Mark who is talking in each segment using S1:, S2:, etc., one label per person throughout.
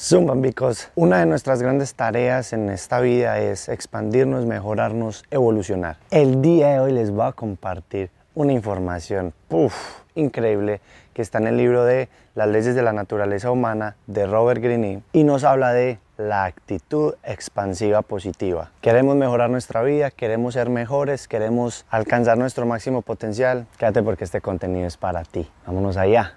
S1: Zumbambicos, una de nuestras grandes tareas en esta vida es expandirnos, mejorarnos, evolucionar. El día de hoy les voy a compartir una información increíble que está en el libro de Las leyes de la naturaleza humana de Robert Greene y nos habla de la actitud expansiva positiva. Queremos mejorar nuestra vida, queremos ser mejores, queremos alcanzar nuestro máximo potencial. Quédate porque este contenido es para ti. Vámonos allá.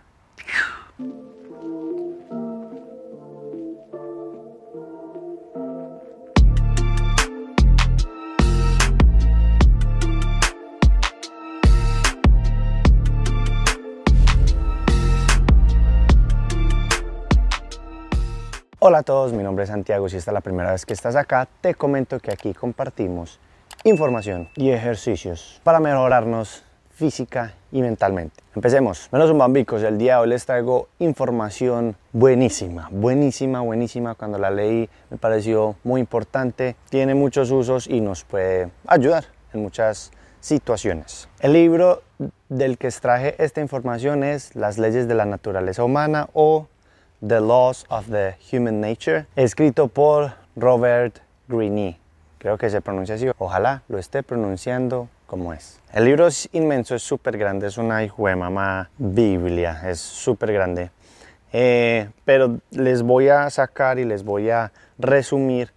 S1: Hola a todos, mi nombre es Santiago. Si esta es la primera vez que estás acá, te comento que aquí compartimos información y ejercicios para mejorarnos física y mentalmente. Empecemos. Menos un bambicos, el día de hoy les traigo información buenísima, buenísima, buenísima. Cuando la leí me pareció muy importante, tiene muchos usos y nos puede ayudar en muchas situaciones. El libro del que extraje esta información es Las leyes de la naturaleza humana o The Laws of the Human Nature, escrito por Robert Greene. Creo que se pronuncia así. Ojalá lo esté pronunciando como es. El libro es inmenso, es súper grande, es una Biblia, es súper grande. Eh, pero les voy a sacar y les voy a resumir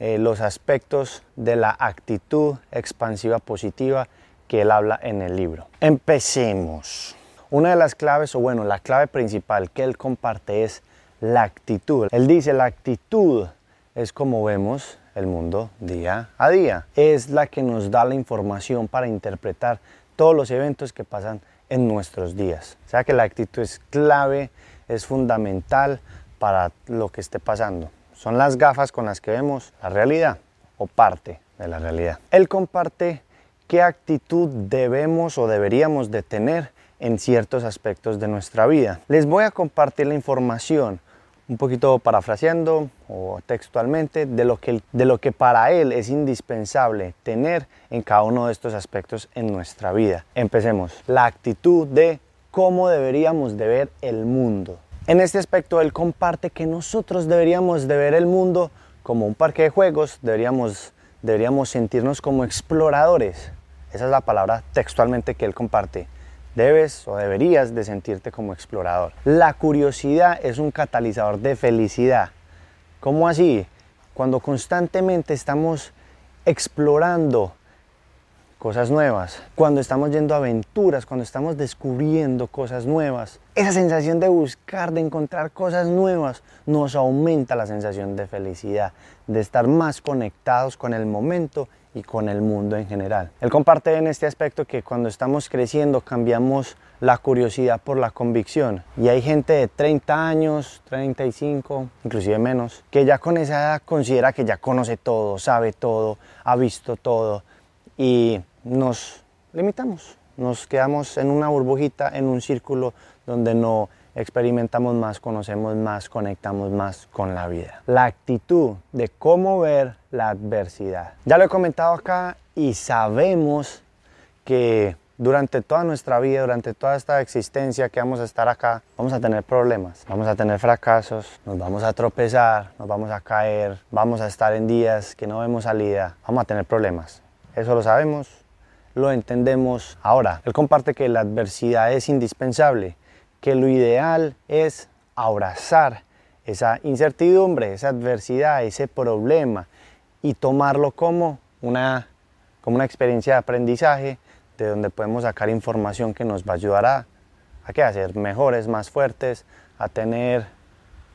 S1: eh, los aspectos de la actitud expansiva positiva que él habla en el libro. Empecemos. Una de las claves, o bueno, la clave principal que él comparte es la actitud. Él dice, la actitud es como vemos el mundo día a día. Es la que nos da la información para interpretar todos los eventos que pasan en nuestros días. O sea que la actitud es clave, es fundamental para lo que esté pasando. Son las gafas con las que vemos la realidad o parte de la realidad. Él comparte qué actitud debemos o deberíamos de tener en ciertos aspectos de nuestra vida. Les voy a compartir la información un poquito parafraseando o textualmente de lo, que, de lo que para él es indispensable tener en cada uno de estos aspectos en nuestra vida. Empecemos. La actitud de cómo deberíamos de ver el mundo. En este aspecto él comparte que nosotros deberíamos de ver el mundo como un parque de juegos, deberíamos, deberíamos sentirnos como exploradores. Esa es la palabra textualmente que él comparte debes o deberías de sentirte como explorador. La curiosidad es un catalizador de felicidad. ¿Cómo así? Cuando constantemente estamos explorando cosas nuevas, cuando estamos yendo a aventuras, cuando estamos descubriendo cosas nuevas, esa sensación de buscar, de encontrar cosas nuevas, nos aumenta la sensación de felicidad, de estar más conectados con el momento y con el mundo en general. Él comparte en este aspecto que cuando estamos creciendo cambiamos la curiosidad por la convicción y hay gente de 30 años, 35, inclusive menos, que ya con esa edad considera que ya conoce todo, sabe todo, ha visto todo y nos limitamos, nos quedamos en una burbujita, en un círculo donde no experimentamos más, conocemos más, conectamos más con la vida. La actitud de cómo ver la adversidad. Ya lo he comentado acá y sabemos que durante toda nuestra vida, durante toda esta existencia que vamos a estar acá, vamos a tener problemas, vamos a tener fracasos, nos vamos a tropezar, nos vamos a caer, vamos a estar en días que no vemos salida, vamos a tener problemas. Eso lo sabemos, lo entendemos. Ahora, él comparte que la adversidad es indispensable que lo ideal es abrazar esa incertidumbre, esa adversidad, ese problema y tomarlo como una, como una experiencia de aprendizaje de donde podemos sacar información que nos va a ayudar a, a, ser mejores, más fuertes, a tener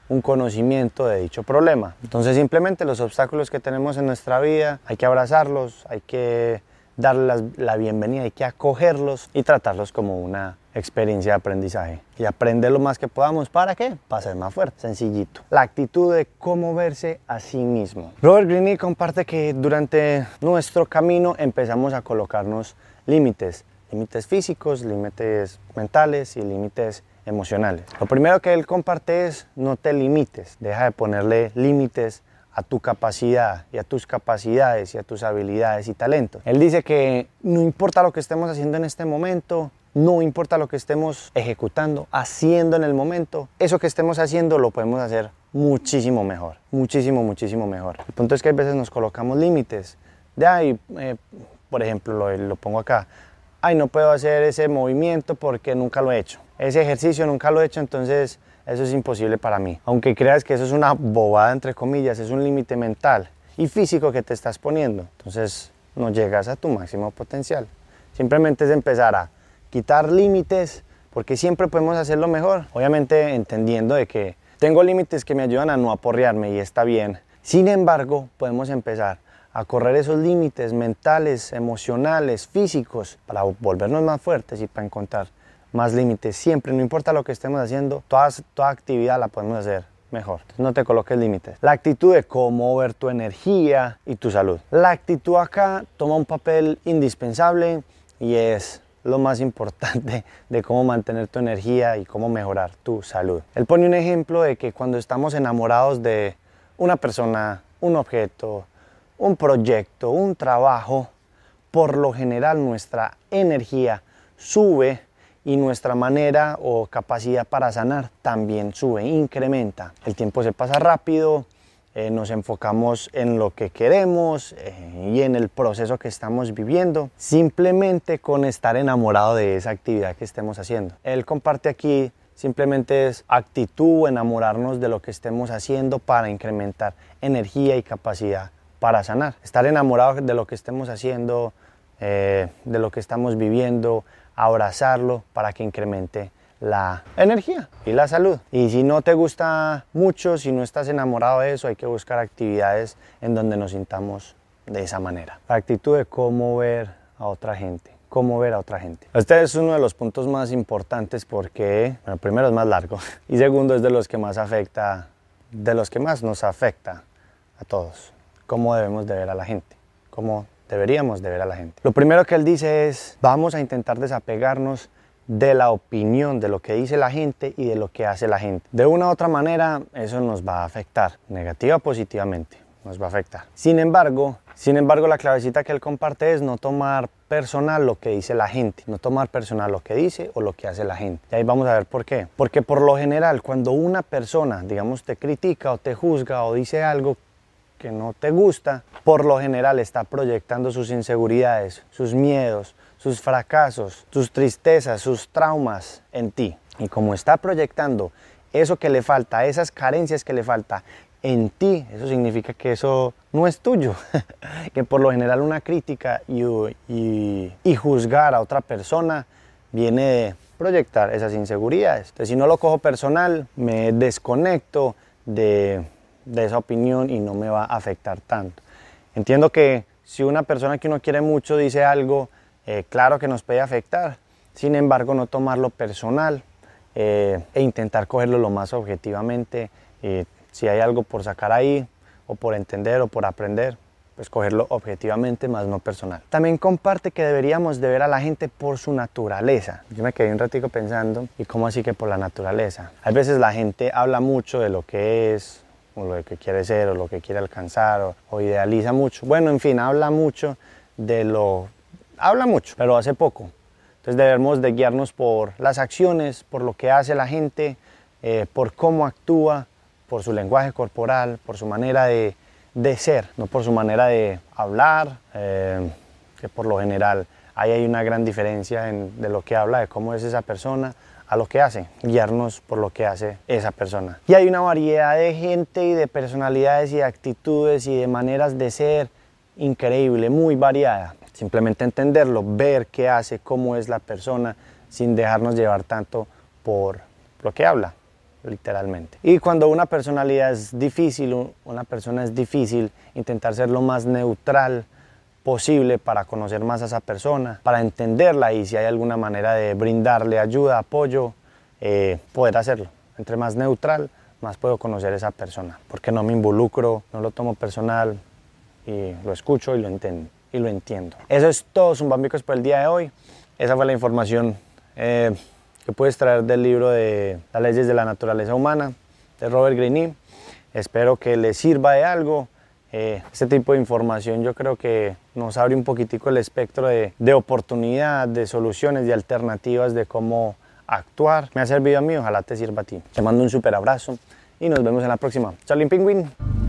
S1: un conocimiento de dicho problema. Entonces simplemente los obstáculos que tenemos en nuestra vida hay que abrazarlos, hay que darles la bienvenida, hay que acogerlos y tratarlos como una experiencia de aprendizaje y aprender lo más que podamos. ¿Para qué? Para ser más fuerte, sencillito. La actitud de cómo verse a sí mismo. Robert Greene comparte que durante nuestro camino empezamos a colocarnos límites, límites físicos, límites mentales y límites emocionales. Lo primero que él comparte es no te limites, deja de ponerle límites a tu capacidad y a tus capacidades y a tus habilidades y talentos. Él dice que no importa lo que estemos haciendo en este momento, no importa lo que estemos ejecutando, haciendo en el momento, eso que estemos haciendo lo podemos hacer muchísimo mejor, muchísimo, muchísimo mejor. El punto es que a veces nos colocamos límites. De ahí, eh, por ejemplo, lo, lo pongo acá, ay, no puedo hacer ese movimiento porque nunca lo he hecho. Ese ejercicio nunca lo he hecho, entonces eso es imposible para mí. Aunque creas que eso es una bobada, entre comillas, es un límite mental y físico que te estás poniendo. Entonces no llegas a tu máximo potencial. Simplemente es empezar a quitar límites porque siempre podemos hacerlo mejor. Obviamente entendiendo de que tengo límites que me ayudan a no aporrearme y está bien. Sin embargo, podemos empezar a correr esos límites mentales, emocionales, físicos, para volvernos más fuertes y para encontrar más límites. Siempre, no importa lo que estemos haciendo, toda, actividad la podemos hacer mejor. no te coloques límites. La actitud de cómo ver tu energía y tu salud. La actitud acá toma un papel indispensable y es lo más importante de cómo mantener tu energía y cómo mejorar tu salud. Él pone un ejemplo de que cuando estamos enamorados de una persona, un objeto, un proyecto, un trabajo, por lo general nuestra energía sube y nuestra manera o capacidad para sanar también sube, incrementa. El tiempo se pasa rápido, eh, nos enfocamos en lo que queremos eh, y en el proceso que estamos viviendo, simplemente con estar enamorado de esa actividad que estemos haciendo. Él comparte aquí simplemente es actitud, enamorarnos de lo que estemos haciendo para incrementar energía y capacidad para sanar. Estar enamorado de lo que estemos haciendo, eh, de lo que estamos viviendo, abrazarlo para que incremente la energía y la salud. Y si no te gusta mucho, si no estás enamorado de eso, hay que buscar actividades en donde nos sintamos de esa manera. Actitud de cómo ver a otra gente cómo ver a otra gente. Este es uno de los puntos más importantes porque, bueno, primero es más largo y segundo es de los que más afecta, de los que más nos afecta a todos cómo debemos de ver a la gente, cómo deberíamos de ver a la gente. Lo primero que él dice es, vamos a intentar desapegarnos de la opinión, de lo que dice la gente y de lo que hace la gente. De una u otra manera, eso nos va a afectar, negativa o positivamente, nos va a afectar. Sin embargo, sin embargo, la clavecita que él comparte es no tomar personal lo que dice la gente, no tomar personal lo que dice o lo que hace la gente. Y ahí vamos a ver por qué. Porque por lo general, cuando una persona, digamos, te critica o te juzga o dice algo que no te gusta, por lo general está proyectando sus inseguridades, sus miedos, sus fracasos, sus tristezas, sus traumas en ti. Y como está proyectando eso que le falta, esas carencias que le falta en ti, eso significa que eso no es tuyo. que por lo general una crítica y, y, juzgar a otra persona viene de proyectar esas inseguridades. Entonces, si no lo cojo personal, me desconecto de de esa opinión y no me va a afectar tanto. Entiendo que si una persona que uno quiere mucho dice algo, eh, claro que nos puede afectar, sin embargo no tomarlo personal eh, e intentar cogerlo lo más objetivamente. si hay algo por sacar ahí, o por entender, o por aprender, pues cogerlo objetivamente, más no personal. También comparte que deberíamos de ver a la gente por su naturaleza. Yo me quedé un ratico pensando, ¿y cómo así que por la naturaleza? A veces la gente habla mucho de lo que es, o lo que quiere ser o lo que quiere alcanzar o, idealiza mucho. Bueno, en fin, habla mucho de lo... Habla mucho, pero hace poco. Entonces debemos de guiarnos por las acciones, por lo que hace la gente, eh, por cómo actúa, por su lenguaje corporal, por su manera de, de ser, no por su manera de hablar, eh, que por lo general ahí hay una gran diferencia en, de lo que habla, de cómo es esa persona, a lo que hace, guiarnos por lo que hace esa persona. Y hay una variedad de gente y de personalidades y de actitudes y de maneras de ser increíble, muy variada. Simplemente entenderlo, ver qué hace, cómo es la persona, sin dejarnos llevar tanto por lo que habla, literalmente. Y cuando una personalidad es difícil, una persona es difícil, intentar ser lo más neutral posible para conocer más a esa persona, para entenderla y si hay alguna manera de brindarle ayuda, apoyo, eh, poder hacerlo. Entre más neutral, más puedo conocer a esa persona, porque no me involucro, no lo tomo personal y lo escucho y lo entiendo. Y lo entiendo. Eso es todo, Zumbambicos, por el día de hoy. Esa fue la información eh, que puedes traer del libro de Las leyes de la naturaleza humana de Robert Greene. Espero que les sirva de algo este tipo de información yo creo que nos abre un poquitico el espectro de, de oportunidad, de soluciones, de alternativas de cómo actuar. Me ha servido a mí, ojalá te sirva a ti. Te mando un súper abrazo y nos vemos en la próxima. Charlie Penguin.